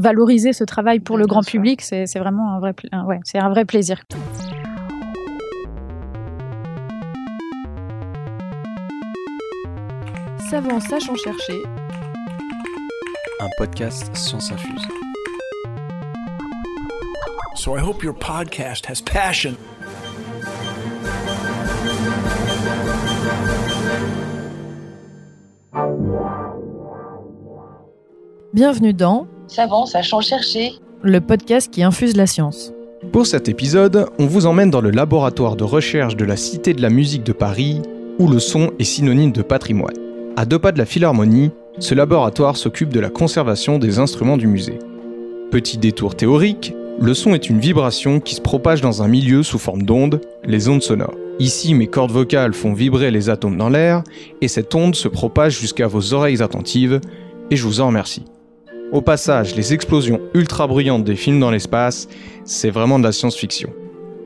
valoriser ce travail pour le grand public, c'est vraiment un vrai, ouais, c'est un vrai plaisir. Savant sachant chercher. Un podcast Science Infuse. So I hope your podcast has passion. Bienvenue dans Savant, sachant chercher. Le podcast qui infuse la science. Pour cet épisode, on vous emmène dans le laboratoire de recherche de la Cité de la musique de Paris, où le son est synonyme de patrimoine. À deux pas de la Philharmonie, ce laboratoire s'occupe de la conservation des instruments du musée. Petit détour théorique, le son est une vibration qui se propage dans un milieu sous forme d'ondes, les ondes sonores. Ici, mes cordes vocales font vibrer les atomes dans l'air, et cette onde se propage jusqu'à vos oreilles attentives, et je vous en remercie. Au passage, les explosions ultra bruyantes des films dans l'espace, c'est vraiment de la science-fiction.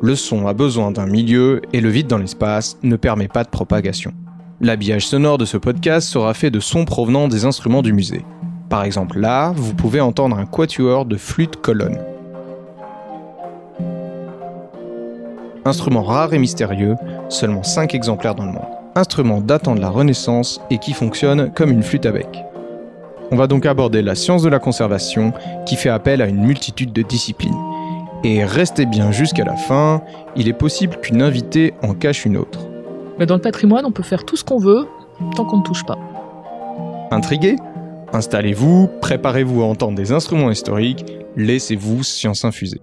Le son a besoin d'un milieu et le vide dans l'espace ne permet pas de propagation. L'habillage sonore de ce podcast sera fait de sons provenant des instruments du musée. Par exemple là, vous pouvez entendre un quatuor de flûte colonne. Instrument rare et mystérieux, seulement 5 exemplaires dans le monde. Instrument datant de la Renaissance et qui fonctionne comme une flûte à bec. On va donc aborder la science de la conservation qui fait appel à une multitude de disciplines. Et restez bien jusqu'à la fin, il est possible qu'une invitée en cache une autre. Mais dans le patrimoine, on peut faire tout ce qu'on veut tant qu'on ne touche pas. Intrigué? Installez-vous, préparez-vous à entendre des instruments historiques, laissez-vous science infuser.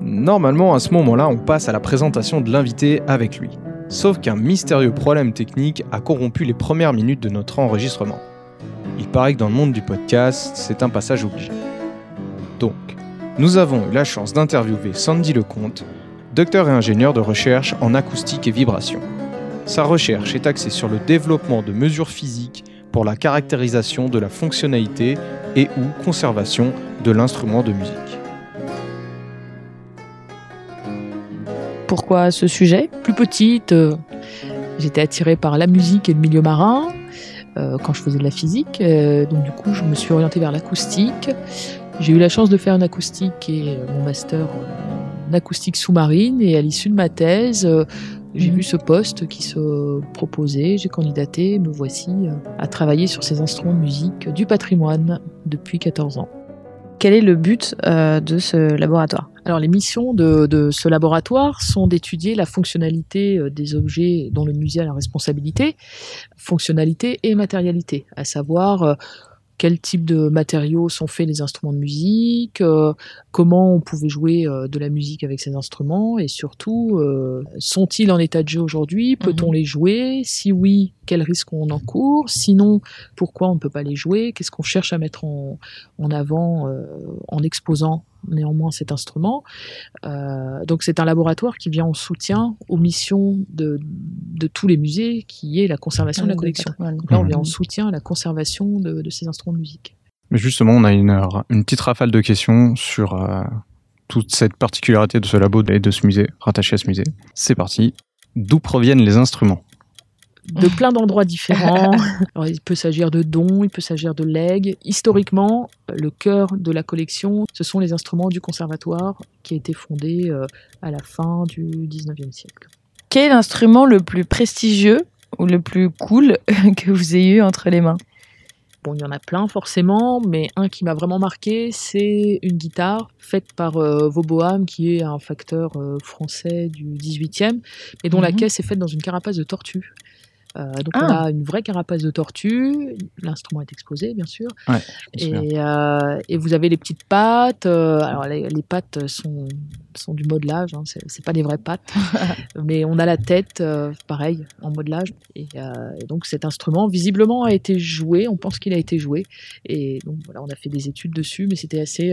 Normalement, à ce moment-là, on passe à la présentation de l'invité avec lui. Sauf qu'un mystérieux problème technique a corrompu les premières minutes de notre enregistrement. Il paraît que dans le monde du podcast, c'est un passage obligé. Donc, nous avons eu la chance d'interviewer Sandy Lecomte, docteur et ingénieur de recherche en acoustique et vibration. Sa recherche est axée sur le développement de mesures physiques pour la caractérisation de la fonctionnalité et ou conservation de l'instrument de musique. Pourquoi ce sujet? Plus petite, euh, j'étais attirée par la musique et le milieu marin. Euh, quand je faisais de la physique. Euh, donc du coup, je me suis orientée vers l'acoustique. J'ai eu la chance de faire une acoustique et euh, mon master en acoustique sous-marine. Et à l'issue de ma thèse, j'ai mhm. vu ce poste qui se proposait, j'ai candidaté, me voici à travailler sur ces instruments de musique du patrimoine depuis 14 ans. Quel est le but de ce laboratoire? Alors les missions de, ce laboratoire sont d'étudier la fonctionnalité euh, des objets dont le musée a la responsabilité, fonctionnalité et matérialité, à savoir euh, quel type de matériaux sont faits les instruments de musique, euh, comment on pouvait jouer de la musique avec ces instruments et surtout sont-ils en état de jeu aujourd'hui? Peut-on mhm. les jouer? Si oui, quel risque on encourt Sinon, pourquoi on ne peut pas les jouer? Qu'est-ce qu'on cherche à mettre en, en avant en exposant néanmoins cet instrument? Euh, donc c'est un laboratoire qui vient en soutien aux missions de, de tous les musées, qui est la conservation de la collection. Donc là, on vient en soutien à la conservation de, de ces instruments de musique. Mais justement, on a une, une petite rafale de questions sur euh, toute cette particularité de ce labo et de ce musée, rattaché à ce musée. C'est parti. D'où proviennent les instruments? De plein d'endroits différents. il peut s'agir de dons, il peut s'agir de legs. Historiquement, le cœur de la collection, ce sont les instruments du conservatoire qui a été fondé euh, à la fin du 19e siècle. Quel est l'instrument le plus prestigieux ou le plus cool que vous ayez eu entre les mains? Bon, il y en a plein forcément, mais un qui m'a vraiment marqué, c'est une guitare faite par euh, Vauboam, qui est un facteur euh, français du 18e, et dont la mhm. caisse est faite dans une carapace de tortue. Euh, donc on ah. a une vraie carapace de tortue, l'instrument est exposé bien sûr, et, euh, et, vous avez les petites pattes. Euh, alors les, pattes sont, sont du modelage, hein, c'est pas des vraies pattes, mais on a la tête, pareil, en modelage. Et, et, donc cet instrument visiblement a été joué, on pense qu'il a été joué, et donc voilà, on a fait des études dessus, mais c'était assez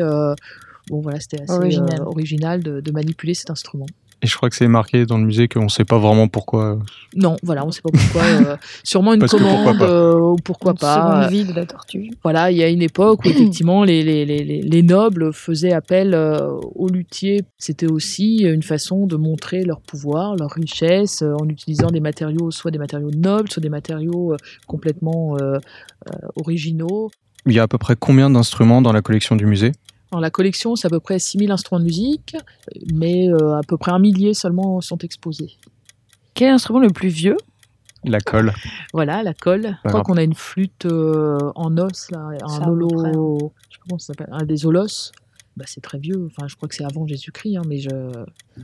bon voilà, c'était assez original, original de, de, manipuler cet instrument. Et je crois que c'est marqué dans le musée qu'on ne sait pas vraiment pourquoi. Non, voilà, on ne sait pas pourquoi. Euh, sûrement une commande euh, ou pourquoi pas. Une vie de la tortue. Voilà, il y a une époque où effectivement les, les, les, les nobles faisaient appel euh, aux luthiers. C'était aussi une façon de montrer leur pouvoir, leur richesse, en utilisant des matériaux, soit des matériaux nobles, soit des matériaux complètement originaux. Il y a à peu près combien d'instruments dans la collection du musée? Dans la collection, c'est à peu près 6000 instruments de musique, mais euh, à peu près un millier seulement sont exposés. Quel est l'instrument le plus vieux? La colle. Voilà, la colle. Je crois qu'on a une flûte euh, en os, là, un holo, près, je sais pas comment ça s'appelle, un des holos. Bah, c'est très vieux, enfin, je crois que c'est avant Jésus-Christ, hein, mais je.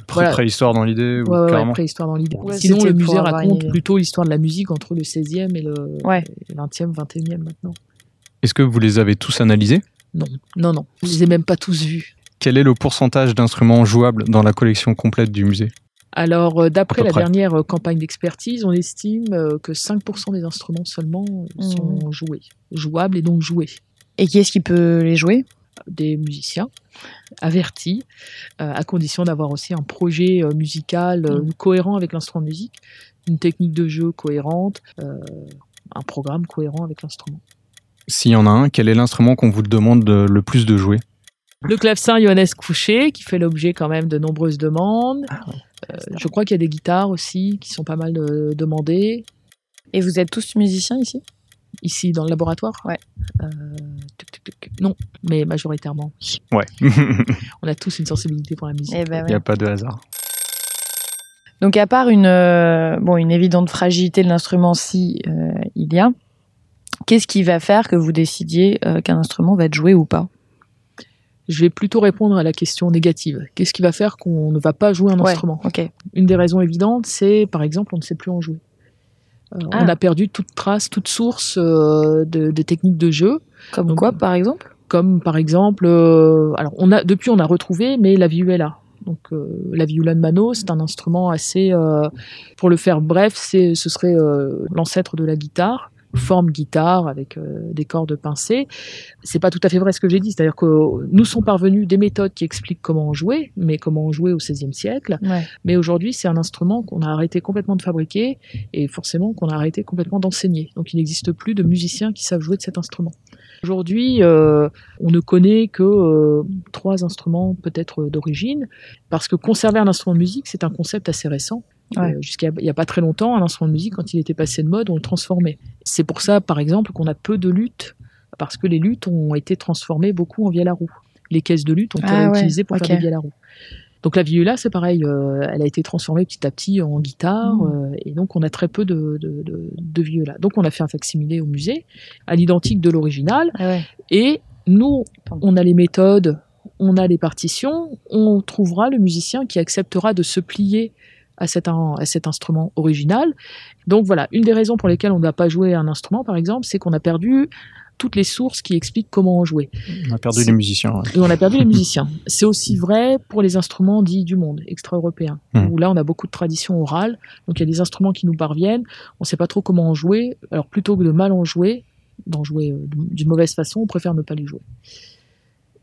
Voilà. Préhistoire dans l'idée ou Ouais, ouais, préhistoire dans l'idée. Ouais, Sinon, le musée une raconte plutôt l'histoire de la musique entre le 16e et le Ouais. et le 20e, 21e maintenant. Est-ce que vous les avez tous analysés? Non, non, non. Je les ai même pas tous vus. Quel est le pourcentage d'instruments jouables dans la collection complète du musée? Alors, euh, d'après la près. dernière euh, campagne d'expertise, on estime euh, que 5% des instruments seulement euh, sont joués, jouables et donc joués. Et qui est-ce qui peut les jouer? Des musiciens avertis, euh, à condition d'avoir aussi un projet musical euh, cohérent avec l'instrument de musique, une technique de jeu cohérente, euh, un programme cohérent avec l'instrument. S'il y en a un, quel est l'instrument qu'on vous demande de- le plus de jouer? Le clavecin Johannes Couché, qui fait l'objet quand même de nombreuses demandes. Euh, je crois qu'il y a des guitares aussi qui sont pas mal euh, demandées. Et vous êtes tous musiciens ici? Ici, dans le laboratoire? Ouais. Euh, tuc, tuc, tuc. Non, mais majoritairement. oui. Ouais. On a tous une sensibilité pour la musique. Eh ben Il n'y a pas de hasard. Donc à part une, euh, bon, une évidente fragilité de l'instrument, si euh, il y a, qu'est-ce qui va faire que vous décidiez euh, qu'un instrument va être joué ou pas? Je vais plutôt répondre à la question négative. Qu'est-ce qui va faire qu'on ne va pas jouer un Ouais, instrument? Une des raisons évidentes, c'est par exemple, on ne sait plus en jouer. Euh, Ah. On a perdu toute trace, toute source euh, de, de techniques de jeu. Comme Donc, quoi, par exemple? comme par exemple, alors on a depuis on a retrouvé, mais la vihuela. Donc euh, la vihuela de Mano, c'est un instrument assez, euh, pour le faire bref, c'est ce serait euh, l'ancêtre de la guitare, forme guitare avec euh, des cordes pincées. C'est pas tout à fait vrai ce que j'ai dit, c'est-à-dire que nous sont parvenus des méthodes qui expliquent comment en jouer, mais comment en jouer au XVIe siècle. Ouais. Mais aujourd'hui, c'est un instrument qu'on a arrêté complètement de fabriquer et forcément qu'on a arrêté complètement d'enseigner. Donc il n'existe plus de musiciens qui savent jouer de cet instrument. Aujourd'hui, euh, on ne connaît que euh, trois instruments peut-être d'origine, parce que conserver un instrument de musique, c'est un concept assez récent. Ouais. Euh, Jusqu'à il n'y a pas très longtemps, un instrument de musique, quand il était passé de mode, on le transformait. C'est pour ça, par exemple, qu'on a peu de luttes, parce que les luttes ont été transformées beaucoup en vielle à roue. Les caisses de lutte ont été Ah ouais, utilisées pour faire des vielles à roue. Donc la viola, c'est pareil, euh, elle a été transformée petit à petit en guitare, Mm. euh, et donc on a très peu de, de, de, de viola. Donc on a fait un facsimilé au musée, à l'identique de l'original, Ah ouais. et nous, on a les méthodes, on a les partitions, on trouvera le musicien qui acceptera de se plier à cet, in- à cet instrument original. Donc voilà, une des raisons pour lesquelles on ne va pas jouer un instrument, par exemple, c'est qu'on a perdu toutes les sources qui expliquent comment en jouer. On a perdu les musiciens. ouais. On a perdu les musiciens. C'est aussi vrai pour les instruments dits du monde, extra-européens, Hmm. où là on a beaucoup de traditions orales. Donc il y a des instruments qui nous parviennent, on ne sait pas trop comment en jouer. Alors plutôt que de mal en jouer, d'en jouer euh, d'une mauvaise façon, on préfère ne pas les jouer.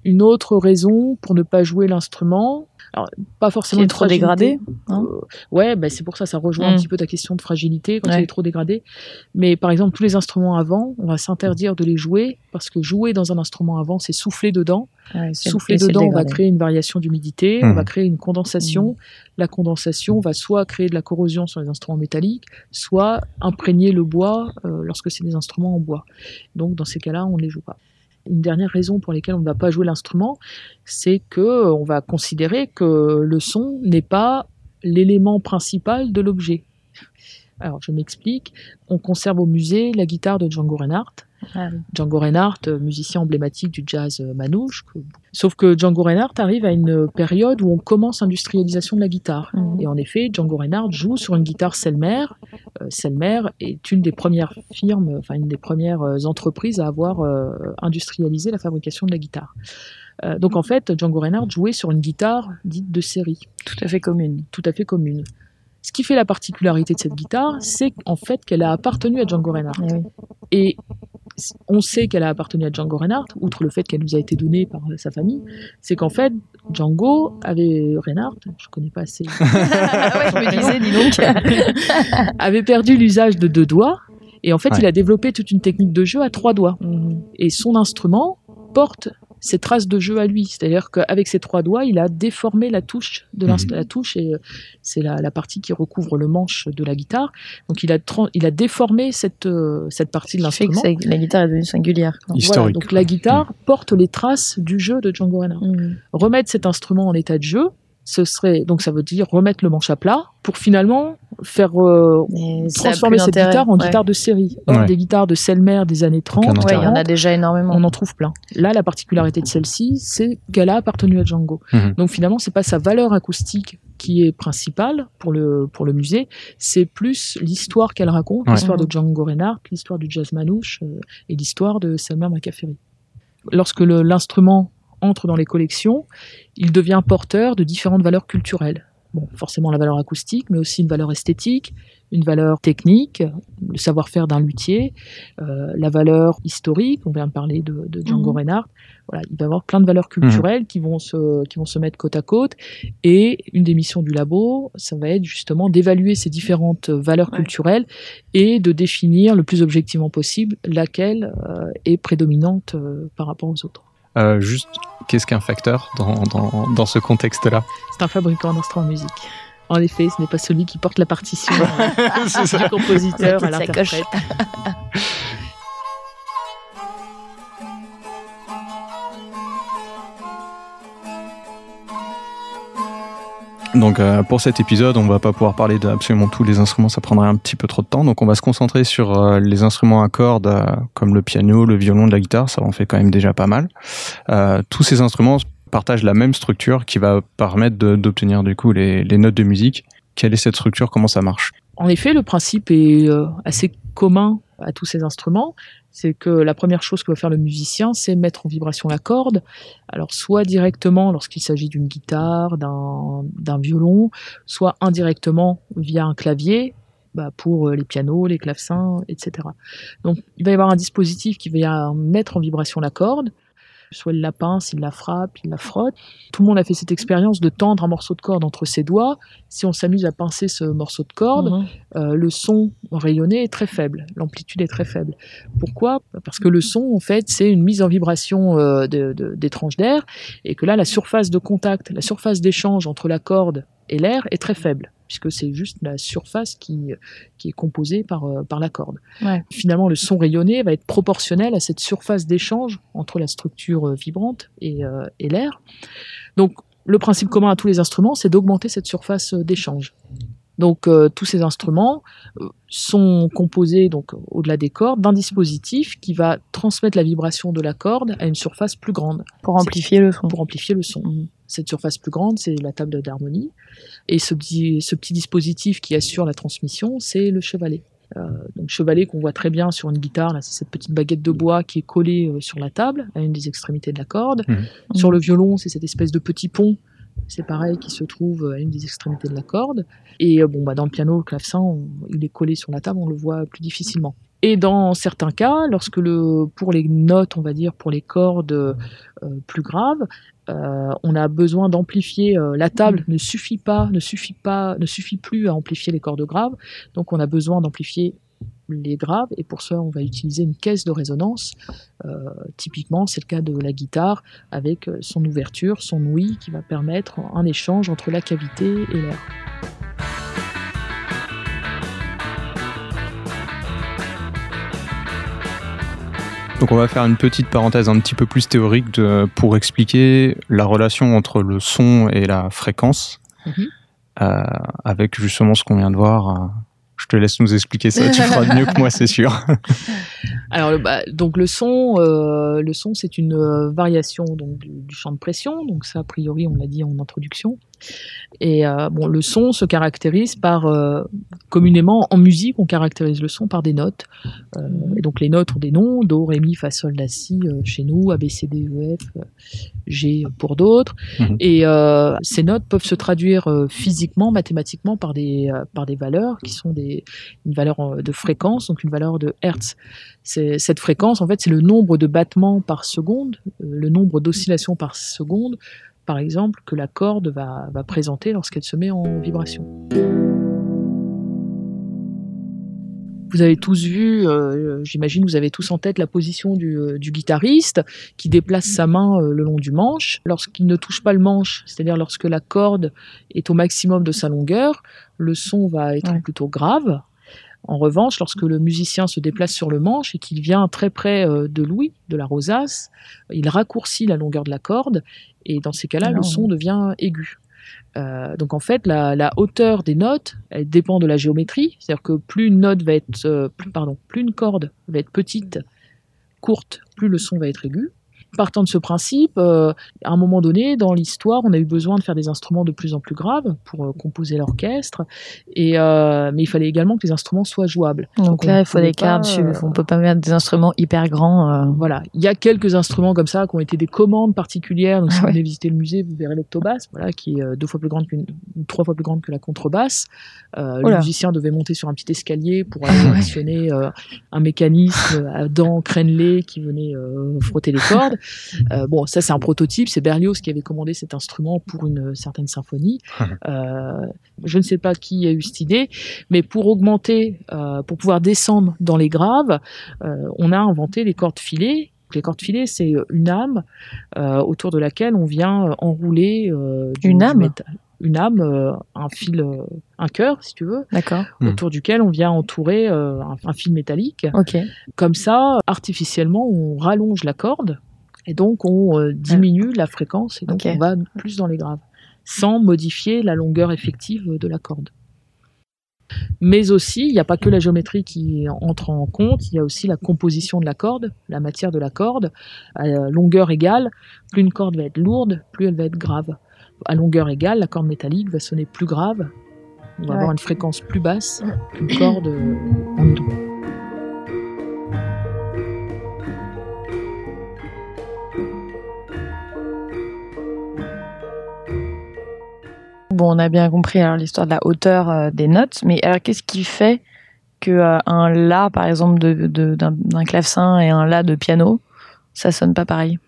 Une autre raison pour ne pas jouer l'instrument, alors pas forcément trop fragilité. dégradé, hein Euh, ouais, bah, c'est pour ça, ça rejoint un Mm. petit peu ta question de fragilité quand Ouais. il est trop dégradé. Mais par exemple, tous les instruments avant, on va s'interdire de les jouer parce que jouer dans un instrument avant, c'est souffler dedans. Ouais, Souffler dedans, on va créer une variation d'humidité, on va créer une condensation. La condensation va soit créer de la corrosion sur les instruments métalliques, soit imprégner le bois euh, lorsque c'est des instruments en bois. Donc dans ces cas-là, on ne les joue pas. Une dernière raison pour laquelle on ne va pas jouer l'instrument, c'est que euh, on va considérer que le son n'est pas l'élément principal de l'objet. Alors je m'explique. On conserve au musée la guitare de Django Reinhardt. Ah oui. Django Reinhardt, musicien emblématique du jazz euh, manouche. Sauf que Django Reinhardt arrive à une période où on commence l'industrialisation de la guitare. Mhm. Et en effet, Django Reinhardt joue sur une guitare Selmer. Euh, Selmer est une des premières firmes, enfin une des premières euh, entreprises à avoir euh, industrialisé la fabrication de la guitare. Euh, donc en fait, Django Reinhardt jouait sur une guitare dite de série Tout à fait commune. tout à fait commune. Ce qui fait la particularité de cette guitare, c'est en fait qu'elle a appartenu à Django Reinhardt. Eh oui. Et on sait qu'elle a appartenu à Django Reinhardt, outre le fait qu'elle nous a été donnée par sa famille, c'est qu'en fait, Django avait Reinhardt, je connais pas assez, ouais, je me disais, dis donc. avait perdu l'usage de deux doigts, et en fait, Ouais. il a développé toute une technique de jeu à trois doigts. Mhm. Et son instrument porte ses traces de jeu à lui. C'est-à-dire qu'avec ses trois doigts, il a déformé la touche de Mhm. la touche et euh, c'est la, la partie qui recouvre le manche de la guitare. Donc il a, il a déformé cette, euh, cette partie de l'instrument. la guitare est devenue singulière. quoi. Historique. Voilà, donc la guitare porte les traces du jeu de Django Reinhardt. Mm. Remettre cet instrument en état de jeu, ce serait donc ça veut dire remettre le manche à plat pour finalement faire euh, transformer cette guitare en Ouais. guitare de série. Ouais. des guitares de Selmer des années 30, Aucun Ouais, il y en 40, a déjà énormément. on en trouve plein. Là, la particularité de celle-ci, c'est qu'elle a appartenu à Django. Mhm. Donc finalement, c'est pas sa valeur acoustique qui est principale pour le, pour le musée, c'est plus l'histoire qu'elle raconte, Ouais. l'histoire de Mhm. Django Reinhardt, l'histoire du jazz manouche euh, et l'histoire de Selmer Macaferri. Lorsque l'instrument entre dans les collections, il devient porteur de différentes valeurs culturelles. Bon, forcément la valeur acoustique, mais aussi une valeur esthétique, une valeur technique, le savoir-faire d'un luthier, euh, la valeur historique, on vient de parler de, de Django Mhm. Reinhardt. Voilà, il va y avoir plein de valeurs culturelles qui, vont se, qui vont se mettre côte à côte. Et une des missions du labo, ça va être justement d'évaluer ces différentes valeurs Ouais. culturelles et de définir le plus objectivement possible laquelle euh, est prédominante euh, par rapport aux autres. Euh, juste, qu'est-ce qu'un facteur dans, dans, dans ce contexte-là C'est un fabricant d'instruments de musique. En effet, ce n'est pas celui qui porte la partition C'est ça. du compositeur à l'interprète. Donc euh, pour cet épisode, on va pas pouvoir parler d'absolument tous les instruments, ça prendrait un petit peu trop de temps. Donc on va se concentrer sur euh, les instruments à cordes euh, comme le piano, le violon, la guitare, ça en fait quand même déjà pas mal. Tous ces instruments partagent la même structure qui va permettre d'obtenir du coup les, notes de musique. Quelle est cette structure? Comment ça marche? En effet, le principe est assez commun à tous ces instruments. C'est que la première chose que va faire le musicien, c'est mettre en vibration la corde. Alors, soit directement lorsqu'il s'agit d'une guitare, d'un violon, soit indirectement via un clavier bah, pour euh, les pianos, les clavecins, etc. Donc, il va y avoir un dispositif qui va mettre en vibration la corde. Soit il la pince, il la frappe, il la frotte. Tout le monde a fait cette expérience de tendre un morceau de corde entre ses doigts. Si on s'amuse à pincer ce morceau de corde, Mhm. euh, le son rayonné est très faible, l'amplitude est très faible. Pourquoi? Parce que le son, en fait, c'est une mise en vibration euh, de- de- des tranches d'air, et que là, la surface de contact, la surface d'échange entre la corde et l'air est très faible, puisque c'est juste la surface qui, qui est composée par, euh, par la corde. Ouais. Finalement, le son rayonné va être proportionnel à cette surface d'échange entre la structure euh, vibrante et, euh, et l'air. Donc, le principe commun à tous les instruments, c'est d'augmenter cette surface d'échange. Donc euh, tous ces instruments euh, sont composés donc au-delà des cordes d'un dispositif qui va transmettre la vibration de la corde à une surface plus grande Pour amplifier le son. pour amplifier le son. Mhm. Cette surface plus grande, c'est la table d'harmonie. Et ce petit, ce petit dispositif qui assure la transmission, c'est le chevalet. Euh, donc chevalet qu'on voit très bien sur une guitare, là, c'est cette petite baguette de bois qui est collée euh, sur la table, à une des extrémités de la corde. Mhm. Sur le violon, c'est cette espèce de petit pont, c'est pareil, qui se trouve à une des extrémités de la corde. Et euh, bon, bah, dans le piano, le clavecin, on- il est collé sur la table, on le voit plus difficilement. Et dans certains cas, lorsque le, pour les notes, on va dire, pour les cordes euh, plus graves, euh, on a besoin d'amplifier. euh, la table ne suffit pas, ne suffit pas, ne suffit plus à amplifier les cordes graves. Donc, on a besoin d'amplifier les graves, et pour ça, on va utiliser une caisse de résonance. Typiquement, c'est le cas de la guitare avec son ouverture, son ouïe, qui va permettre un échange entre la cavité et l'air. Donc on va faire une petite parenthèse un petit peu plus théorique de, pour expliquer la relation entre le son et la fréquence, Mhm. euh, avec justement ce qu'on vient de voir. euh, Je te laisse nous expliquer ça, tu feras mieux que moi, c'est sûr. Alors, bah, donc le son, euh, le son, c'est une variation donc du, du champ de pression. Donc ça, a priori, on l'a dit en introduction. Et euh, bon, le son se caractérise par, euh, communément en musique, on caractérise le son par des notes. Euh, et donc les notes ont des noms do, ré, mi, fa, sol, la, si chez nous, A, B, C, D, E, F, G pour d'autres. Mhm. Et ces notes peuvent se traduire physiquement, mathématiquement par des par des valeurs qui sont des une valeur de fréquence, donc une valeur de hertz. Cette fréquence, en fait, c'est le nombre de battements par seconde, le nombre d'oscillations par seconde, par exemple, que la corde va, va présenter lorsqu'elle se met en vibration. Vous avez tous vu, euh, j'imagine, vous avez tous en tête la position du, euh, du guitariste qui déplace sa main euh, le long du manche. Lorsqu'il ne touche pas le manche, c'est-à-dire lorsque la corde est au maximum de sa longueur, le son va être Ouais. plutôt grave. En revanche, lorsque le musicien se déplace sur le manche et qu'il vient très près euh, de l'ouïe, de la rosace, il raccourcit la longueur de la corde et dans ces cas-là, le son devient aigu. Euh, donc en fait, la, la hauteur des notes, elle dépend de la géométrie. C'est-à-dire que plus une note va être, euh, plus, pardon, plus une corde va être petite, courte, plus le son va être aigu. Partant de ce principe, euh, à un moment donné, dans l'histoire, on a eu besoin de faire des instruments de plus en plus graves pour euh, composer l'orchestre, et euh, mais il fallait également que les instruments soient jouables. Donc on là, il faut des cartes. euh, On peut pas mettre des instruments hyper grands. euh. Voilà, il y a quelques instruments comme ça qui ont été des commandes particulières. Donc, si vous venez visiter le musée, vous verrez l'octobasse, voilà, qui est deux fois plus grande qu'une, trois fois plus grande que la contrebasse. Le musicien devait monter sur un petit escalier pour aller actionner euh, un mécanisme à dents crénelées qui venait frotter les cordes. Euh, bon, ça c'est un prototype. C'est Berlioz qui avait commandé cet instrument pour une certaine symphonie. Euh, je ne sais pas qui a eu cette idée, mais pour augmenter, euh, pour pouvoir descendre dans les graves, euh, on a inventé les cordes filées. Les cordes filées, c'est une âme euh, autour de laquelle on vient euh, enrouler euh, du, Une du âme métal. Une âme, euh, un fil, euh, un cœur, si tu veux, D'accord. Hmm. autour duquel on vient entourer euh, un, un fil métallique. Ok. Comme ça, artificiellement, on rallonge la corde et donc on euh, diminue la fréquence et donc on va plus dans les graves, sans modifier la longueur effective de la corde. Mais aussi, il n'y a pas que la géométrie qui entre en compte, il y a aussi la composition de la corde, la matière de la corde. À longueur égale, plus une corde va être lourde, plus elle va être grave. À longueur égale, la corde métallique va sonner plus grave. On va Ouais. avoir une fréquence plus basse qu'une corde euh, en Bon, on a bien compris l'histoire de la hauteur euh, des notes, mais alors qu'est-ce qui fait que euh, un la, par exemple, de, de- d'un, d'un clavecin et un la de piano, ça sonne pas pareil?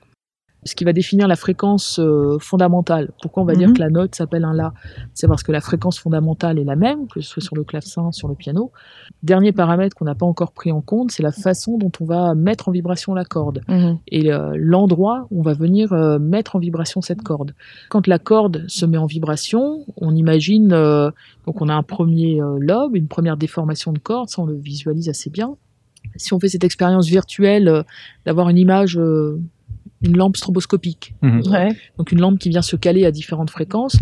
Ce qui va définir la fréquence euh, fondamentale. Pourquoi on va Mhm. dire que la note s'appelle un La? C'est parce que la fréquence fondamentale est la même, que ce soit sur le clavecin, sur le piano. Dernier paramètre qu'on n'a pas encore pris en compte, c'est la façon dont on va mettre en vibration la corde et euh, l'endroit où on va venir euh, mettre en vibration cette corde. Quand la corde se met en vibration, on imagine, donc on a un premier lobe, une première déformation de corde, ça on le visualise assez bien. Si on fait cette expérience virtuelle d'avoir une image, une lampe stroboscopique, Mhm. Ouais. donc une lampe qui vient se caler à différentes fréquences,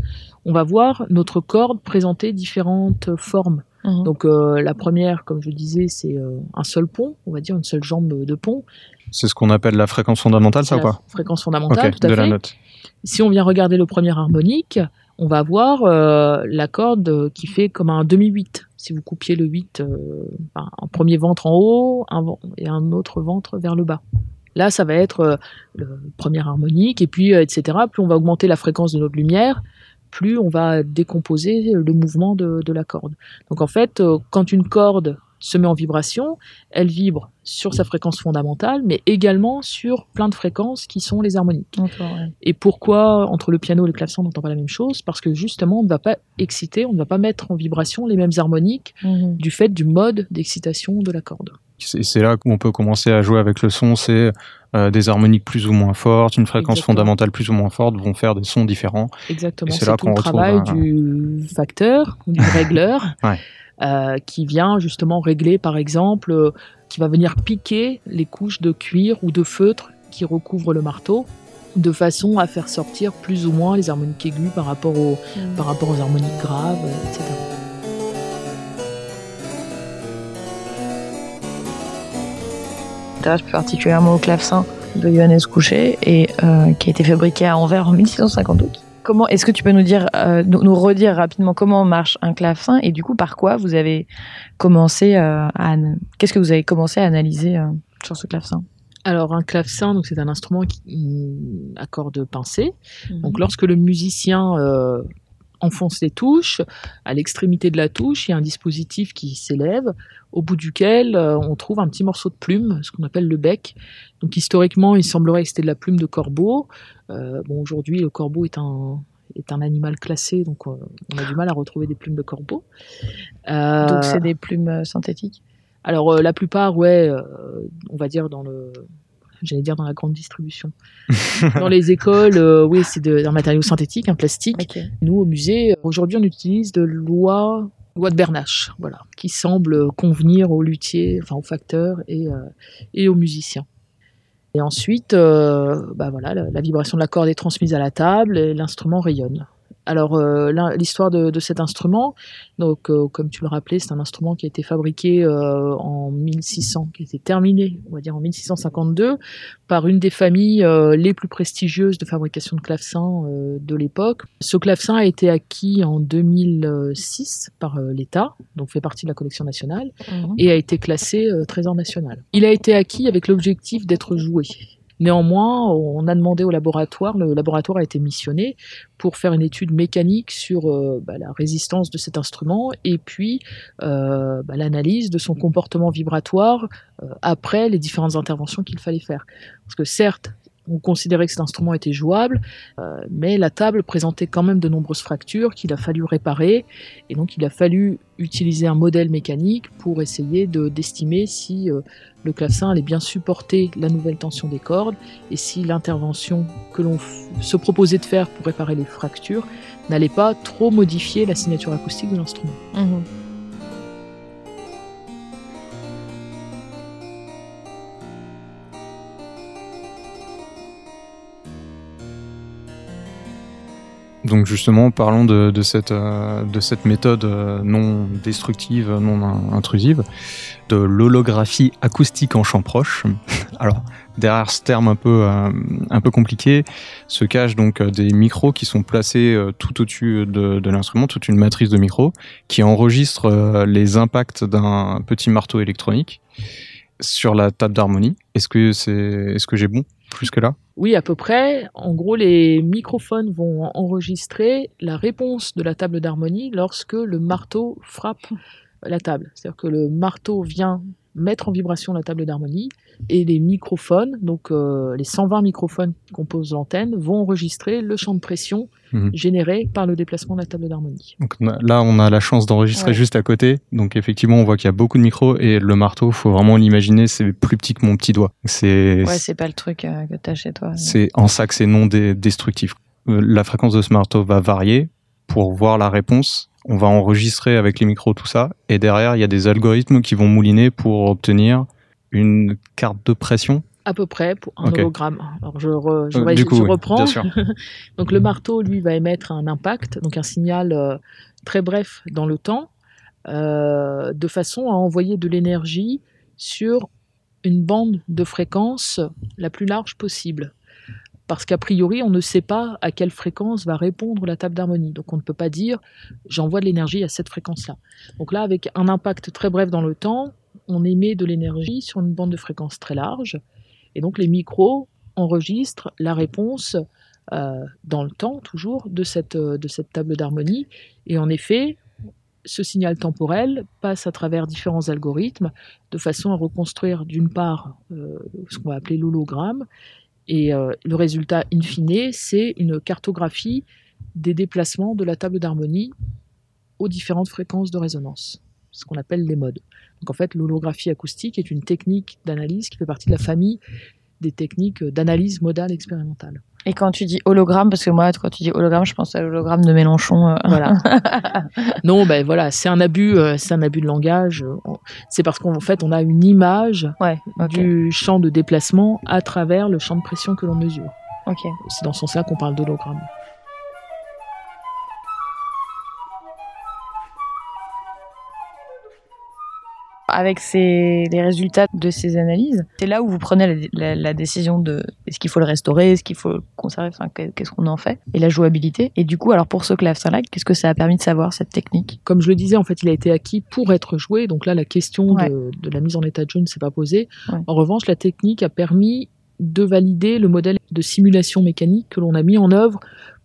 on va voir notre corde présenter différentes formes. Mhm. Donc euh, la première, comme je disais, c'est euh, un seul pont, on va dire une seule jambe de pont. C'est ce qu'on appelle la fréquence fondamentale, ça ou pas? Fréquence fondamentale, tout à de fait. la note. Si on vient regarder le premier harmonique, on va voir euh, la corde qui fait comme un demi-8. Si vous coupiez le 8, euh, enfin, un premier ventre en haut un et un autre ventre vers le bas. Là, ça va être euh, le premier harmonique, et puis, euh, etc. Plus on va augmenter la fréquence de notre lumière, plus on va décomposer le mouvement de, de la corde. Donc en fait, euh, quand une corde se met en vibration, elle vibre sur sa fréquence fondamentale, mais également sur plein de fréquences qui sont les harmoniques. Ouais. Et pourquoi entre le piano et le clavecin on n'entend pas la même chose? Parce que justement, on ne va pas exciter, on ne va pas mettre en vibration les mêmes harmoniques Mhm. du fait du mode d'excitation de la corde. C'est c'est là où on peut commencer à jouer avec le son, c'est euh, des harmoniques plus ou moins fortes, une fréquence Exactement. fondamentale plus ou moins forte vont faire des sons différents. Exactement. C'est là qu'on le retrouve travail un- du facteur ou du régleur Ouais. euh, qui vient justement régler, par exemple, euh, qui va venir piquer les couches de cuir ou de feutre qui recouvrent le marteau de façon à faire sortir plus ou moins les harmoniques aiguës par rapport aux, par rapport aux harmoniques graves, etc. plus particulièrement au clavecin de Johannes Couchet et euh, qui a été fabriqué à Anvers en 1652. Comment est-ce que tu peux nous dire, euh, nous, redire rapidement comment marche un clavecin et du coup par quoi vous avez commencé euh, à qu'est-ce que vous avez commencé à analyser sur ce clavecin? Alors un clavecin, donc c'est un instrument qui mm, à cordes pincées. Donc lorsque le musicien enfonce les touches, à l'extrémité de la touche, il y a un dispositif qui s'élève, au bout duquel euh, on trouve un petit morceau de plume, ce qu'on appelle le bec. Donc historiquement, il semblerait que c'était de la plume de corbeau. Euh, bon, aujourd'hui, le corbeau est un est un animal classé, donc euh, on a du mal à retrouver des plumes de corbeau. Euh, Donc c'est des plumes synthétiques? Alors la plupart, ouais, on va dire dans le, j'allais dire dans la grande distribution. dans les écoles, euh, oui, c'est de- un matériau synthétique, un plastique. Nous, au musée, aujourd'hui, on utilise de l'oie, l'oie de Bernache, voilà, qui semble convenir aux luthiers, enfin aux facteurs et, euh, et aux musiciens. Et ensuite, euh, bah voilà, la, la vibration de la corde est transmise à la table et l'instrument rayonne. Alors, euh, l'histoire de, de cet instrument, donc, euh, comme tu le rappelais, c'est un instrument qui a été fabriqué euh, en 1600, qui a été terminé, on va dire en 1652, par une des familles les plus prestigieuses de fabrication de clavecins de l'époque. Ce clavecin a été acquis en 2006 par l'État, donc fait partie de la collection nationale, et a été classé trésor national. Il a été acquis avec l'objectif d'être joué. Néanmoins, on a demandé au laboratoire, le laboratoire a été missionné pour faire une étude mécanique sur euh, bah, la résistance de cet instrument et puis euh, bah, l'analyse de son comportement vibratoire euh, après les différentes interventions qu'il fallait faire. Parce que certes, on considérait que cet instrument était jouable, euh, mais la table présentait quand même de nombreuses fractures qu'il a fallu réparer, et donc il a fallu utiliser un modèle mécanique pour essayer de d'estimer si euh, le clavecin allait bien supporter la nouvelle tension des cordes et si l'intervention que l'on se proposait de faire pour réparer les fractures n'allait pas trop modifier la signature acoustique de l'instrument. Mhm. Donc justement, parlons de, de cette, euh, de cette méthode euh, non destructive, non in- intrusive, de l'holographie acoustique en champ proche. Alors, derrière ce terme un peu, euh, un peu compliqué, se cachent donc euh, des micros qui sont placés euh, tout au-dessus de, de l'instrument, toute une matrice de micros, qui enregistre euh, les impacts d'un petit marteau électronique sur la table d'harmonie. Est-ce que c'est, est-ce que j'ai bon? Oui, à peu près. En gros, les microphones vont enregistrer la réponse de la table d'harmonie lorsque le marteau frappe la table. C'est-à-dire que le marteau vient mettre en vibration la table d'harmonie et les microphones, donc euh, les 120 microphones qui composent l'antenne, vont enregistrer le champ de pression Mhm. généré par le déplacement de la table d'harmonie. Donc là, on a la chance d'enregistrer Ouais. juste à côté. Donc effectivement, on voit qu'il y a beaucoup de micros et le marteau, faut vraiment l'imaginer, c'est plus petit que mon petit doigt. C'est Ouais, c'est pas le truc euh, que t'as chez toi. c'est en ça que c'est non dé- destructif. Euh, La fréquence de ce marteau va varier pour voir la réponse. On va enregistrer avec les micros tout ça et derrière, il y a des algorithmes qui vont mouliner pour obtenir une carte de pression. À peu près pour un Ok. hologramme. Alors je, re- je, Euh, du coup, je oui, reprends. Donc le marteau, lui, va émettre un impact, donc un signal euh, très bref dans le temps, euh, de façon à envoyer de l'énergie sur une bande de fréquence la plus large possible. Parce qu'a priori, on ne sait pas à quelle fréquence va répondre la table d'harmonie. Donc on ne peut pas dire j'envoie de l'énergie à cette fréquence-là. Donc là, avec un impact très bref dans le temps, on émet de l'énergie sur une bande de fréquence très large. Et donc les micros enregistrent la réponse euh, dans le temps toujours de cette, euh, de cette table d'harmonie. Et en effet, ce signal temporel passe à travers différents algorithmes de façon à reconstruire d'une part euh, ce qu'on va appeler l'hologramme. Et le résultat in fine, c'est une cartographie des déplacements de la table d'harmonie aux différentes fréquences de résonance, ce qu'on appelle les modes. Donc en fait, l'holographie acoustique est une technique d'analyse qui fait partie de la famille des techniques d'analyse modale expérimentale. Et quand tu dis hologramme, parce que moi, quand tu dis hologramme, je pense à l'hologramme de Mélenchon. euh, Voilà. non, ben voilà, c'est un abus, euh, c'est un abus de langage. C'est parce qu'en fait, on a une image Ouais, du champ de déplacement à travers le champ de pression que l'on mesure. ok. C'est dans ce sens-là qu'on parle d'hologramme. Avec ces, les résultats de ces analyses, c'est là où vous prenez la, la- la décision de est-ce qu'il faut le restaurer, est-ce qu'il faut le conserver, enfin, qu'est- qu'est-ce qu'on en fait, et la jouabilité. Et du coup, alors pour ce clavecin-là, qu'est-ce que ça a permis de savoir, cette technique? Comme je le disais, en fait, il a été acquis pour être joué. Donc là, la question Ouais. de, de la mise en état de jeu ne s'est pas posée. Ouais. En revanche, la technique a permis de valider le modèle de simulation mécanique que l'on a mis en œuvre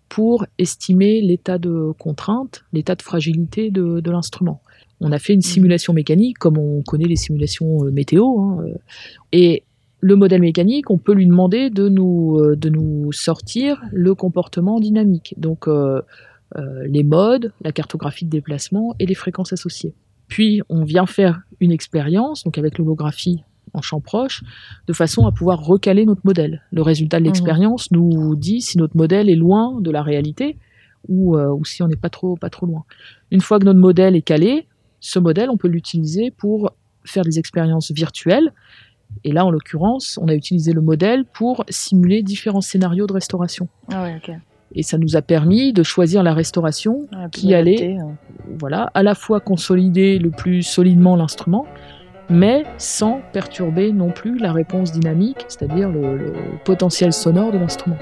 pour estimer l'état de contrainte, l'état de fragilité de, de l'instrument. On a fait une simulation mécanique comme on connaît les simulations euh, météo. hein, euh, et le modèle mécanique, on peut lui demander de nous, euh, de nous sortir le comportement dynamique. Donc, euh, euh, les modes, la cartographie de déplacement et les fréquences associées. Puis on vient faire une expérience, donc avec l'holographie en champ proche, de façon à pouvoir recaler notre modèle. Le résultat de l'expérience nous dit si notre modèle est loin de la réalité ou, euh, ou si on n'est pas trop, pas trop loin. Une fois que notre modèle est calé, ce modèle, on peut l'utiliser pour faire des expériences virtuelles. Et là, en l'occurrence, on a utilisé le modèle pour simuler différents scénarios de restauration. Ah ouais. Et ça nous a permis de choisir la restauration qui allait hein. voilà, à la fois consolider le plus solidement l'instrument, mais sans perturber non plus la réponse dynamique, c'est-à-dire le, le potentiel sonore de l'instrument.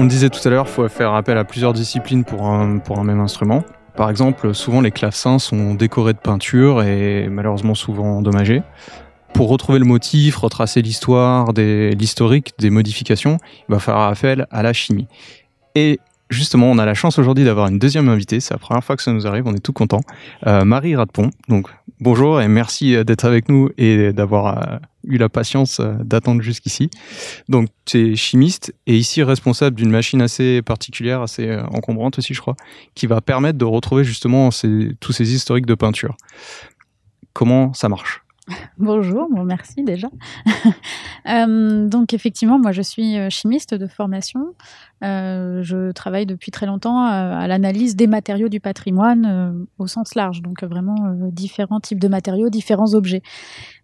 On le disait tout à l'heure, il faut faire appel à plusieurs disciplines pour un, même instrument. Par exemple, souvent les clavecins sont décorés de peinture et malheureusement souvent endommagés. Pour retrouver le motif, retracer l'histoire, l'historique des modifications, il va falloir appel à la chimie. Justement, on a la chance aujourd'hui d'avoir une deuxième invitée. C'est la première fois que ça nous arrive, on est tout content. Euh, Marie Radepont. Donc, bonjour et merci euh, d'être avec nous et d'avoir euh, eu la patience d'attendre jusqu'ici. Donc, tu es chimiste et ici responsable d'une machine assez particulière, assez encombrante aussi, je crois, qui va permettre de retrouver justement tous ces historiques de peinture. Comment ça marche? Bonjour, bon, merci déjà. Euh, donc effectivement, moi je suis euh, chimiste de formation. Euh, je travaille depuis très longtemps à, l'analyse des matériaux du patrimoine au sens large, donc vraiment différents types de matériaux, différents objets.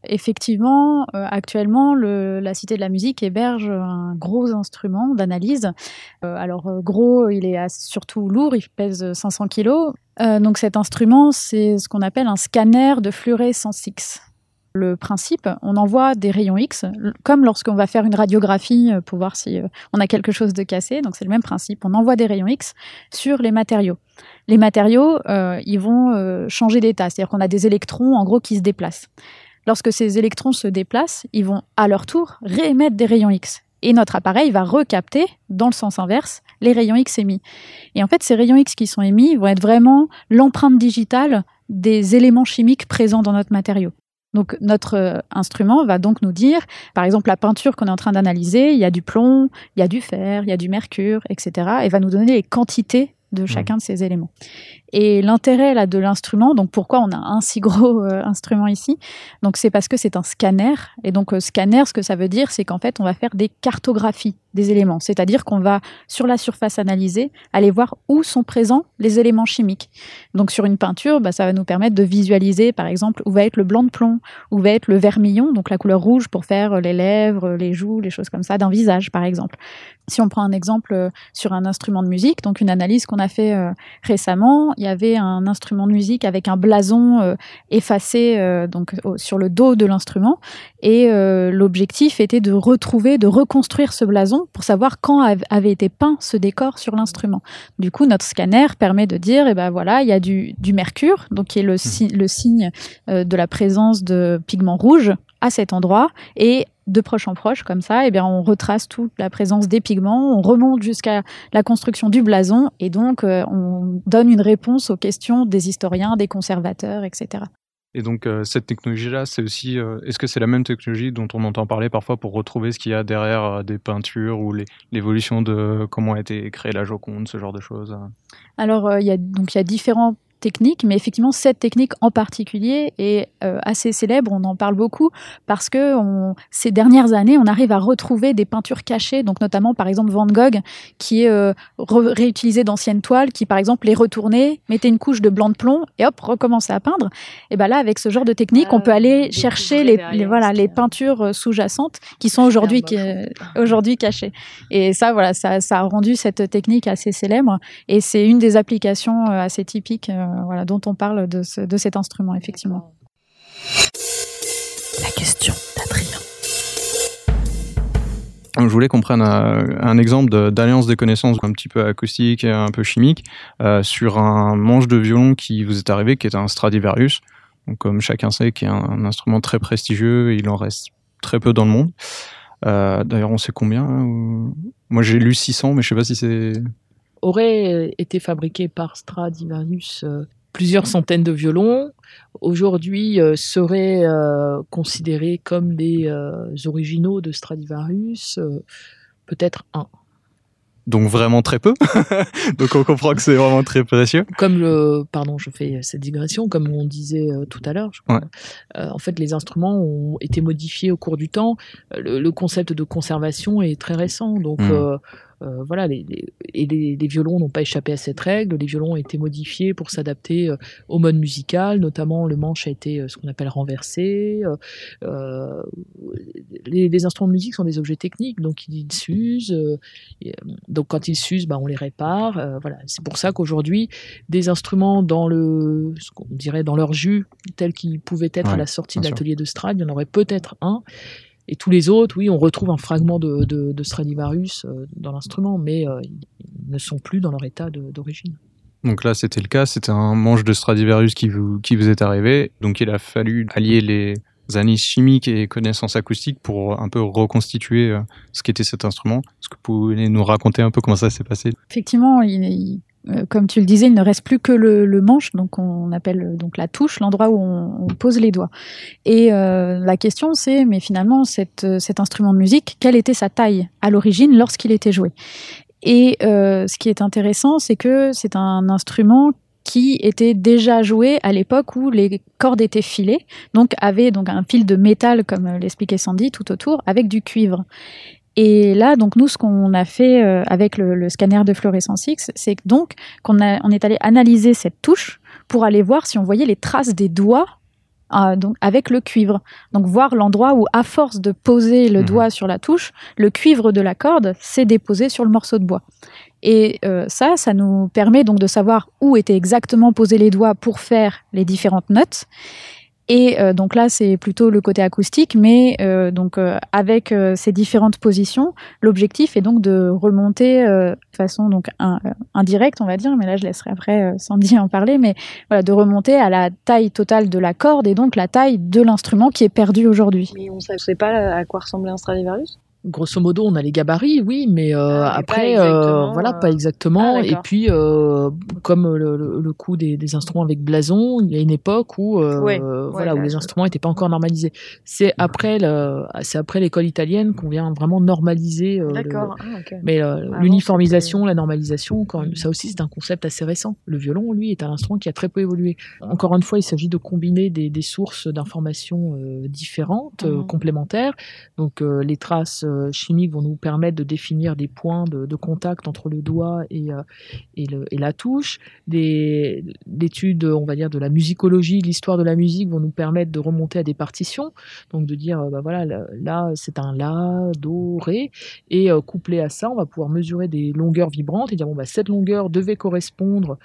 Effectivement, actuellement, le- la Cité de la Musique héberge un gros instrument d'analyse. Alors gros, il est surtout lourd, il pèse 500 kilos. Euh, donc cet instrument, c'est ce qu'on appelle un scanner de fluorescence X. Le principe, on envoie des rayons X, comme lorsqu'on va faire une radiographie euh, pour voir si euh, on a quelque chose de cassé. Donc c'est le même principe. On envoie des rayons X sur les matériaux. Les matériaux, euh, ils vont changer d'état, c'est-à-dire qu'on a des électrons en gros qui se déplacent. Lorsque ces électrons se déplacent, ils vont à leur tour réémettre des rayons X. Et notre appareil va recapter, dans le sens inverse, les rayons X émis. Et en fait, ces rayons X qui sont émis vont être vraiment l'empreinte digitale des éléments chimiques présents dans notre matériau. Donc notre euh, instrument va donc nous dire, par exemple, la peinture qu'on est en train d'analyser, il y a du plomb, il y a du fer, il y a du mercure, etc. Et va nous donner les quantités de chacun de ces éléments. Et l'intérêt là de l'instrument, donc pourquoi on a un si gros euh, instrument ici? Donc c'est parce que c'est un scanner. Et donc euh, scanner, ce que ça veut dire, c'est qu'en fait on va faire des cartographies des éléments. C'est-à-dire qu'on va sur la surface analysée aller voir où sont présents les éléments chimiques. Donc sur une peinture, bah, ça va nous permettre de visualiser, par exemple, où va être le blanc de plomb, où va être le vermillon, donc la couleur rouge pour faire les lèvres, les joues, les choses comme ça, d'un visage, par exemple. Si on prend un exemple euh, sur un instrument de musique, donc une analyse qu'on a fait euh, récemment, il y avait un instrument de musique avec un blason euh, effacé euh, donc au- sur le dos de l'instrument, et euh, l'objectif était de retrouver, de reconstruire ce blason pour savoir quand av- avait été peint ce décor sur l'instrument. Du coup, notre scanner permet de dire, eh ben voilà, il y a du, du mercure, donc qui est le, si- le signe de la présence de pigments rouges à cet endroit, et de proche en proche, comme ça, eh bien, on retrace toute la présence des pigments, on remonte jusqu'à la construction du blason, et donc euh, on donne une réponse aux questions des historiens, des conservateurs, etc. Et donc euh, cette technologie-là, c'est aussi, euh, est-ce que c'est la même technologie dont on entend parler parfois pour retrouver ce qu'il y a derrière des peintures ou l'évolution de comment a été créée la Joconde, ce genre de choses? Alors, il y a donc il y a différentes techniques, mais effectivement cette technique en particulier est euh, assez célèbre. On en parle beaucoup parce que on, ces dernières années, on arrive à retrouver des peintures cachées, donc notamment par exemple Van Gogh, qui est euh, réutilisé d'anciennes toiles, qui par exemple les retournait, mettait une couche de blanc de plomb et hop recommençait à peindre. Et ben là, avec ce genre de technique, on peut aller chercher les, les- voilà les peintures euh, sous-jacentes qui sont aujourd'hui qui, aujourd'hui cachées. Et ça, voilà, ça, ça a rendu cette technique assez célèbre. Et c'est une des applications euh, assez typiques euh, voilà, dont on parle de, ce- de cet instrument, effectivement. La question d'Adrien. Je voulais qu'on prenne un, un exemple de- d'alliance des connaissances un petit peu acoustique et un peu chimique euh, sur un manche de violon qui vous est arrivé, qui est un Stradivarius. Donc, comme chacun sait, qui est un, un instrument très prestigieux, il en reste très peu dans le monde. Euh, D'ailleurs, on sait combien hein, ou- Moi, j'ai lu 600, mais je sais pas si c'est. Aurait été fabriqué par Stradivarius euh, plusieurs centaines de violons. aujourd'hui euh, seraient euh, considérés comme des euh, originaux de Stradivarius euh, Peut-être un. Donc vraiment très peu. Donc on comprend que c'est vraiment très précieux. Comme le, pardon, je fais cette digression, comme on disait euh, tout à l'heure. Ouais. Euh, en fait, les instruments ont été modifiés au cours du temps. Euh, Le, le concept de conservation est très récent, donc Mhm. Euh, voilà, les, les- et les, les violons n'ont pas échappé à cette règle. Les violons ont été modifiés pour s'adapter euh, au mode musical, notamment le manche a été euh, ce qu'on appelle renversé. les, les instruments de musique sont des objets techniques, donc ils s'usent. donc quand ils s'usent, bah, on les répare. voilà, c'est pour ça qu'aujourd'hui, des instruments dans le, ce qu'on dirait dans leur jus, tels qu'ils pouvaient être à la sortie de l'atelier de Strad, il y en aurait peut-être un. Et tous les autres, oui, on retrouve un fragment de, de, de Stradivarius euh, dans l'instrument, mais euh, ils ne sont plus dans leur état d'origine. Donc là, c'était le cas. C'était un manche de Stradivarius qui vous, qui vous est arrivé. Donc il a fallu allier les analyses chimiques et connaissances acoustiques pour un peu reconstituer euh, ce qu'était cet instrument. Est-ce que vous pouvez nous raconter un peu comment ça s'est passé? Effectivement, il- il- comme tu le disais, il ne reste plus que le, manche, donc on appelle euh, donc la touche, l'endroit où on, pose les doigts. Et euh, la question, c'est, mais finalement, euh, cet instrument de musique, quelle était sa taille à l'origine lorsqu'il était joué? Et euh, ce qui est intéressant, c'est que c'est un instrument qui était déjà joué à l'époque où les cordes étaient filées, donc avait donc un fil de métal, comme euh, l'expliquait Sandy, tout autour, avec du cuivre. Et là, donc nous, ce qu'on a fait euh, avec le, le scanner de fluorescence X, c'est donc qu'on on est allé analyser cette touche pour aller voir si on voyait les traces des doigts euh, donc avec le cuivre. Donc voir l'endroit où, à force de poser le Mhm. doigt sur la touche, le cuivre de la corde s'est déposé sur le morceau de bois. Et euh, ça, ça nous permet donc de savoir où étaient exactement posés les doigts pour faire les différentes notes. Et euh, donc là, c'est plutôt le côté acoustique, mais euh, donc euh, avec euh, ces différentes positions, l'objectif est donc de remonter euh, de façon donc un- euh, indirecte, on va dire, mais là je laisserai après Sandy en parler, mais voilà, de remonter à la taille totale de la corde et donc la taille de l'instrument qui est perdu aujourd'hui. Mais on ne sait pas à quoi ressemblait un Stradivarius Grosso modo, on a les gabarits, oui, mais euh, Ah, pas après, exactement, euh, voilà, euh, pas exactement. ah, et puis, euh, comme le, le, le coup des, des instruments avec blason, il y a une époque où, euh, Ouais, voilà, là, où les instruments n'étaient pas encore normalisés. C'est après, c'est après l'école italienne qu'on vient vraiment normaliser. euh, D'accord. Ah, mais euh, Avant, l'uniformisation, la normalisation, quand même, ça aussi c'est un concept assez récent. Le violon, lui, est un instrument qui a très peu évolué. Encore une fois, il s'agit de combiner des, des sources d'informations euh, différentes, euh, Mhm. complémentaires. Donc euh, les traces euh, chimiques vont nous permettre de définir des points de, contact entre le doigt et, euh, la touche. L'étude, on va dire, de la musicologie, l'histoire de la musique vont nous permettre de remonter à des partitions. Donc de dire, euh, bah voilà, là, c'est un la, do, ré. Et euh, couplé à ça, on va pouvoir mesurer des longueurs vibrantes et dire bon bah cette longueur devait correspondre, euh,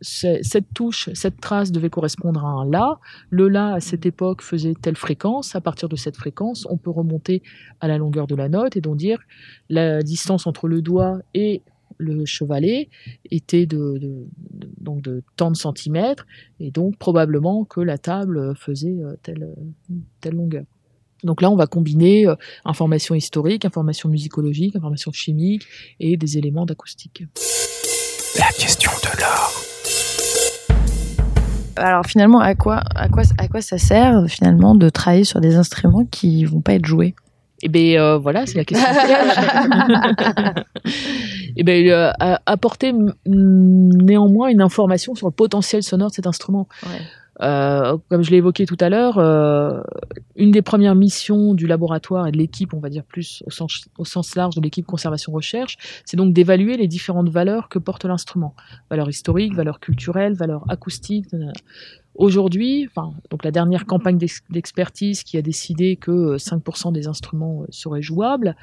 c'est- cette touche, cette trace devait correspondre à un la. Le la à cette époque faisait telle fréquence. À partir de cette fréquence, on peut remonter à la longueur de la note et donc dire la distance entre le doigt et le chevalet était de, tant de centimètres et donc probablement que la table faisait euh, telle, euh, telle longueur. Donc là, on va combiner euh, information historique, information musicologique, information chimique et des éléments d'acoustique. La question de l'or. Alors finalement, à quoi, à quoi, à quoi ça sert finalement de travailler sur des instruments qui vont pas être joués? Et bien euh, voilà, c'est la question. Et ben euh, a- apporter néanmoins une information sur le potentiel sonore de cet instrument. Euh, comme je l'ai évoqué tout à l'heure, euh, une des premières missions du laboratoire et de l'équipe, on va dire plus au sens, large de l'équipe conservation-recherche, c'est donc d'évaluer les différentes valeurs que porte l'instrument. Valeurs historiques, valeurs culturelles, valeurs acoustiques. nanana. Aujourd'hui, enfin, donc la dernière campagne d'ex- d'expertise qui a décidé que euh, 5% des instruments euh, seraient jouables,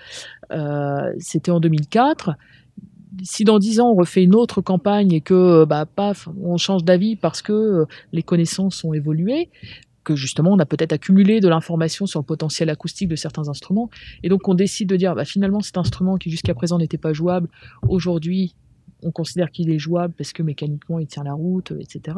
euh, c'était en 2004 si dans dix ans on refait une autre campagne et que bah paf on change d'avis parce que euh, les connaissances ont évolué que justement on a peut-être accumulé de l'information sur le potentiel acoustique de certains instruments. Et donc on décide de dire bah, finalement cet instrument qui jusqu'à présent n'était pas jouable aujourd'hui on considère qu'il est jouable parce que mécaniquement il tient la route euh, etc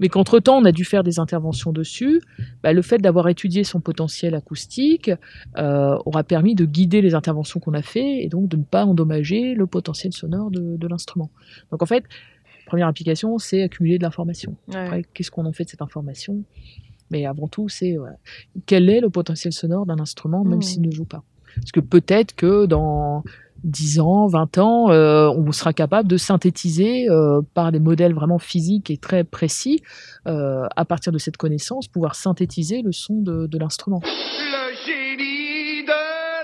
mais qu'entre-temps, on a dû faire des interventions dessus. Bah, le fait d'avoir étudié son potentiel acoustique euh, aura permis de guider les interventions qu'on a fait et donc de ne pas endommager le potentiel sonore de, de l'instrument. Donc en fait, première application, c'est accumuler de l'information. Ouais. Qu'est-ce qu'on en fait de cette information? Mais avant tout, c'est quel est le potentiel sonore d'un instrument, même Mhm. s'il ne joue pas? Parce que peut-être que dans 10 ans, 20 ans, euh, on sera capable de synthétiser euh, par des modèles vraiment physiques et très précis, euh, à partir de cette connaissance, pouvoir synthétiser le son de, de l'instrument. Le génie de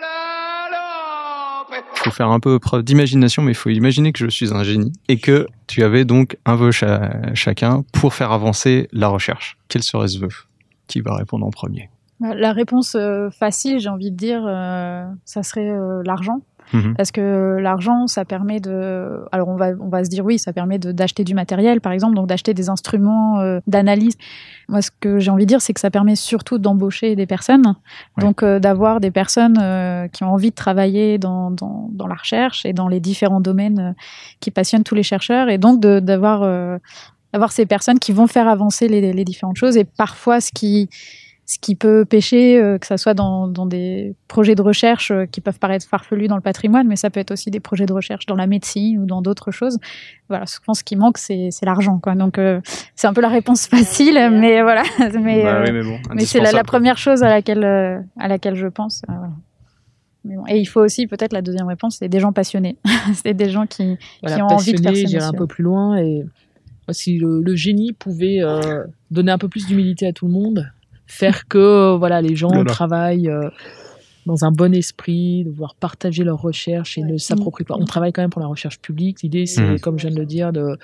la lampe faut faire un peu preuve d'imagination, mais il faut imaginer que je suis un génie et que tu avais donc un vœu cha- chacun pour faire avancer la recherche. Quel serait ce vœu Qui va répondre en premier? La réponse facile, j'ai envie de dire, euh, ça serait euh, l'argent. Mhm. Parce que l'argent, ça permet de. Alors, on va, on va se dire oui, ça permet d'acheter du matériel, par exemple, donc d'acheter des instruments euh, d'analyse. Moi, ce que j'ai envie de dire, c'est que ça permet surtout d'embaucher des personnes. Ouais. Donc, euh, d'avoir des personnes euh, qui ont envie de travailler dans, dans, dans la recherche et dans les différents domaines qui passionnent tous les chercheurs. Et donc, d'avoir ces personnes qui vont faire avancer les, les différentes choses et parfois ce qui ce qui peut pêcher, euh, que ça soit dans, dans des projets de recherche euh, qui peuvent paraître farfelus dans le patrimoine, mais ça peut être aussi des projets de recherche dans la médecine ou dans d'autres choses. Voilà, souvent ce qui manque, c'est l'argent. quoi. Donc euh, c'est un peu la réponse facile, mais voilà. Mais, Bah euh, oui, mais bon, mais c'est la, première chose à laquelle, euh, à laquelle je pense. euh, voilà. Mais bon. Et il faut aussi, peut-être la deuxième réponse, c'est des gens passionnés. c'est des gens qui, voilà, qui ont envie de faire j'irai un peu plus loin. Et si le, le génie pouvait euh, donner un peu plus d'humilité à tout le monde, faire que euh, voilà, les gens travaillent euh, dans un bon esprit, de pouvoir partager leurs recherches et ne s'approprient pas. On travaille quand même pour la recherche publique. L'idée, c'est, Mhm. comme je viens de le dire, de,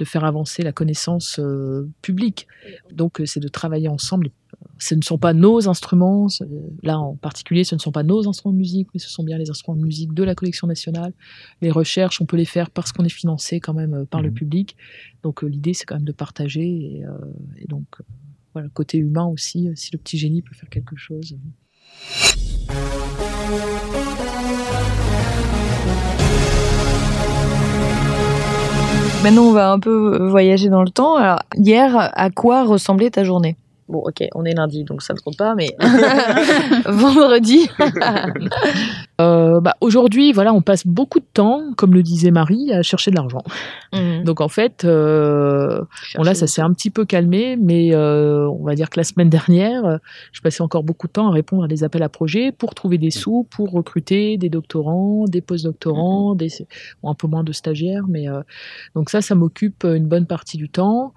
de faire avancer la connaissance euh, publique. Donc, c'est de travailler ensemble. Ce ne sont pas nos instruments, là en particulier, ce ne sont pas nos instruments de musique, mais ce sont bien les instruments de musique de la collection nationale. Les recherches, on peut les faire parce qu'on est financé quand même par le Mhm. public. Donc, l'idée, c'est quand même de partager. Et, euh, et donc, euh, côté humain aussi, euh, si le petit génie peut faire quelque chose. Maintenant, on va un peu voyager dans le temps. Alors, hier, à quoi ressemblait ta journée? Bon, ok, on est lundi, donc ça ne compte pas, mais vendredi. Euh, bah, Aujourd'hui, voilà, on passe beaucoup de temps, comme le disait Marie, à chercher de l'argent. Mhm. Donc en fait, euh, bon, là, ça s'est un petit peu calmé, mais euh, on va dire que la semaine dernière, je passais encore beaucoup de temps à répondre à des appels à projets pour trouver des sous, pour recruter des doctorants, des postdoctorants, des, bon, un peu moins de stagiaires, mais donc ça, ça m'occupe une bonne partie du temps.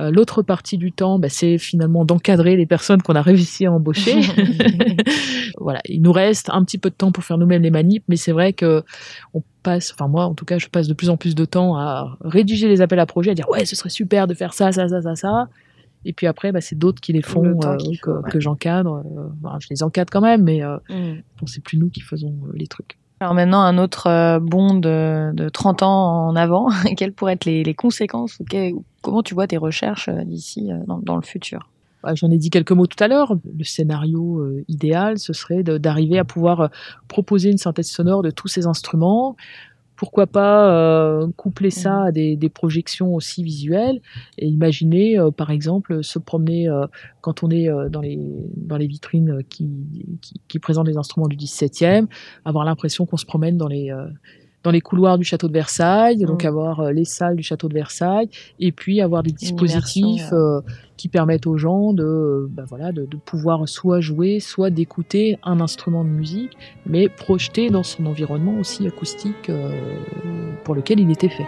Euh, L'autre partie du temps, bah, c'est finalement d'encadrer les personnes qu'on a réussi à embaucher. voilà, il nous reste un petit peu de temps pour faire nous-mêmes les manips, mais c'est vrai que on passe, enfin moi en tout cas, je passe de plus en plus de temps à rédiger les appels à projets, à dire ouais, ce serait super de faire ça, ça, ça, ça, ça. Et puis après, bah, c'est d'autres qui les font, euh, que, ouais. que j'encadre. euh, enfin, je les encadre quand même, mais euh, bon, c'est plus nous qui faisons les trucs. Alors maintenant, un autre bond de, de 30 ans en avant, quelles pourraient être les, les conséquences ou que- Comment tu vois tes recherches euh, d'ici euh, dans, dans le futur? Bah, J'en ai dit quelques mots tout à l'heure. Le scénario euh, idéal, ce serait d'arriver à pouvoir proposer une synthèse sonore de tous ces instruments. Pourquoi pas euh, coupler ça à des, des projections aussi visuelles et imaginer, euh, par exemple, se promener quand on est dans, les, dans les vitrines qui, qui, qui présentent les instruments du 17e, avoir l'impression qu'on se promène dans les, dans les couloirs du château de Versailles, donc Mhm. avoir euh, les salles du château de Versailles, et puis avoir des dispositifs euh, qui permettent aux gens de, euh, bah voilà, de, de pouvoir soit jouer, soit d'écouter un instrument de musique, mais projeté dans son environnement aussi acoustique euh, pour lequel il était fait.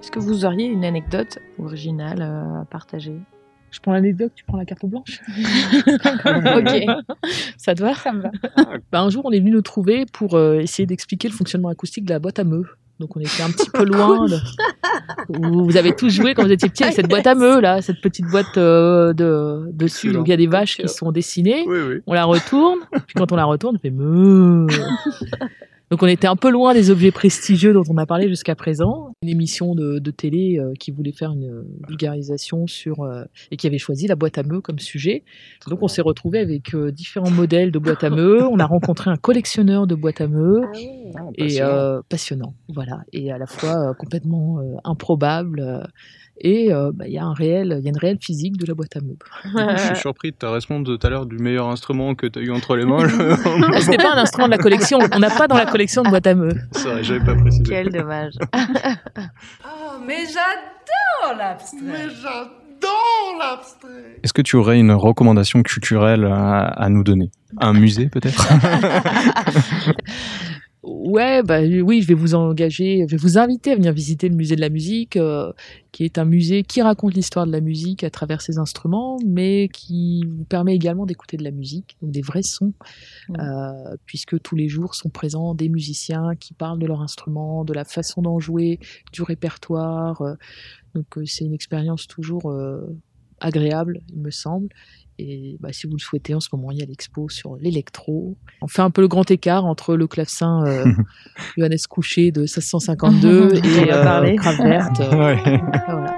Est-ce que vous auriez une anecdote originale à partager? Je prends l'anecdote, tu prends la carte blanche. Ok. Ça te va Ça me va. Bah, Un jour, on est venu nous trouver pour euh, essayer d'expliquer le fonctionnement acoustique de la boîte à meux. Donc on était un petit peu loin. de- Vous vous avez tous joué quand vous étiez petit avec cette boîte à meux là, cette petite boîte euh, de dessus où il y a des vaches qui sont dessinées. Oui, oui. On la retourne, puis quand on la retourne, on fait meuh. Donc on était un peu loin des objets prestigieux dont on a parlé jusqu'à présent. une émission de, de télé euh, qui voulait faire une vulgarisation sur euh, et qui avait choisi la boîte à meux comme sujet. Donc on s'est retrouvé avec euh, différents modèles de boîtes à meux. On a rencontré un collectionneur de boîtes à meux et euh, passionnant, voilà, et à la fois complètement improbable. Et euh, bah, il y a un réel, il y a une réelle physique de la boîte à meubles. Je suis surpris de ta réponse de tout à l'heure du meilleur instrument que tu as eu entre les mains. Ah, C'était pas un instrument de la collection. On n'a pas dans la collection de boîte à meux. C'est vrai, j'avais pas précisé. Quel dommage. Oh, mais j'adore l'abstrait. Mais j'adore l'abstrait. Est-ce que tu aurais une recommandation culturelle à, à nous donner? Un musée peut-être? Ouais, bah oui, je vais vous engager, je vais vous inviter à venir visiter le musée de la musique, euh, qui est un musée qui raconte l'histoire de la musique à travers ses instruments, mais qui vous permet également d'écouter de la musique, donc des vrais sons, euh, puisque tous les jours sont présents des musiciens qui parlent de leur instrument, de la façon d'en jouer, du répertoire. euh, donc c'est une expérience toujours agréable, il me semble. Et bah, si vous le souhaitez, en ce moment, il y a l'expo sur l'électro. On fait un peu le grand écart entre le clavecin euh, Johannes Couché de 1652 On et euh, Gravert. euh, Ouais. voilà.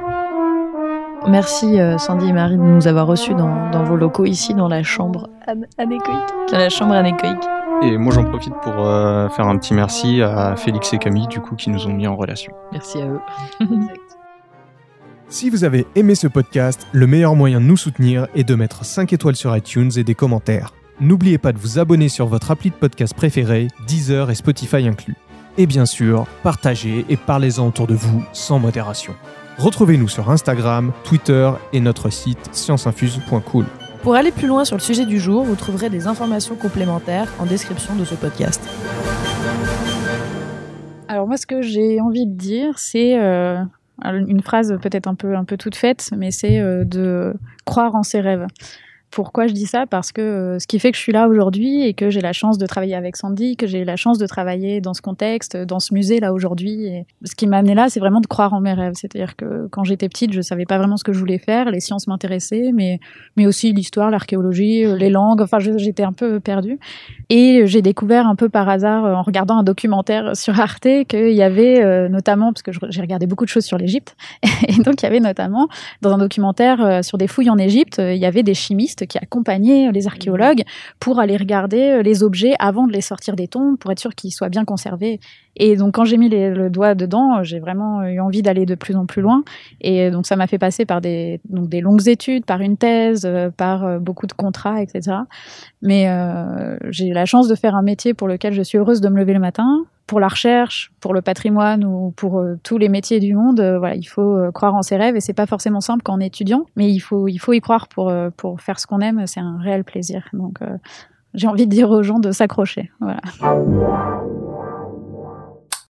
Merci euh, Sandy et Marie de nous avoir reçus dans, dans vos locaux ici dans la chambre an- anéchoïque. Dans la chambre anéchoïque. Et moi j'en profite pour euh, faire un petit merci à Félix et Camille du coup qui nous ont mis en relation. Merci à eux. Si vous avez aimé ce podcast, le meilleur moyen de nous soutenir est de mettre 5 étoiles sur iTunes et des commentaires. N'oubliez pas de vous abonner sur votre appli de podcast préféré, Deezer et Spotify inclus. Et bien sûr, partagez et parlez-en autour de vous sans modération. Retrouvez-nous sur Instagram, Twitter et notre site scienceinfuse.cool. Pour aller plus loin sur le sujet du jour, vous trouverez des informations complémentaires en description de ce podcast. Alors moi, ce que j'ai envie de dire, c'est euh, une phrase peut-être un peu, un peu toute faite, mais c'est euh, de croire en ses rêves. Pourquoi je dis ça Parce que euh, ce qui fait que je suis là aujourd'hui et que j'ai la chance de travailler avec Sandy, que j'ai la chance de travailler dans ce contexte, dans ce musée là aujourd'hui. Ce qui m'a amené là, c'est vraiment de croire en mes rêves. C'est-à-dire que quand j'étais petite, je savais pas vraiment ce que je voulais faire. Les sciences m'intéressaient, mais mais aussi l'histoire, l'archéologie, euh, les langues. Enfin, j'étais un peu perdue. Et j'ai découvert un peu par hasard, euh, en regardant un documentaire sur Arte, qu'il y avait euh, notamment, parce que j'ai regardé beaucoup de choses sur l'Égypte, et donc il y avait notamment, dans un documentaire euh, sur des fouilles en Égypte, euh, il y avait des chimistes qui accompagnaient les archéologues pour aller regarder euh, les objets avant de les sortir des tombes, pour être sûr qu'ils soient bien conservés. Et donc quand j'ai mis les- le doigt dedans, j'ai vraiment eu envie d'aller de plus en plus loin. Et donc ça m'a fait passer par des, donc des longues études, par une thèse, euh, par euh, beaucoup de contrats, etc. Mais euh, j'ai la chance de faire un métier pour lequel je suis heureuse de me lever le matin. Pour la recherche, pour le patrimoine ou pour euh, tous les métiers du monde, euh, voilà, il faut euh, croire en ses rêves et c'est pas forcément simple quand on est étudiant, mais il faut il faut y croire pour pour faire ce qu'on aime. C'est un réel plaisir. Donc j'ai envie de dire aux gens de s'accrocher.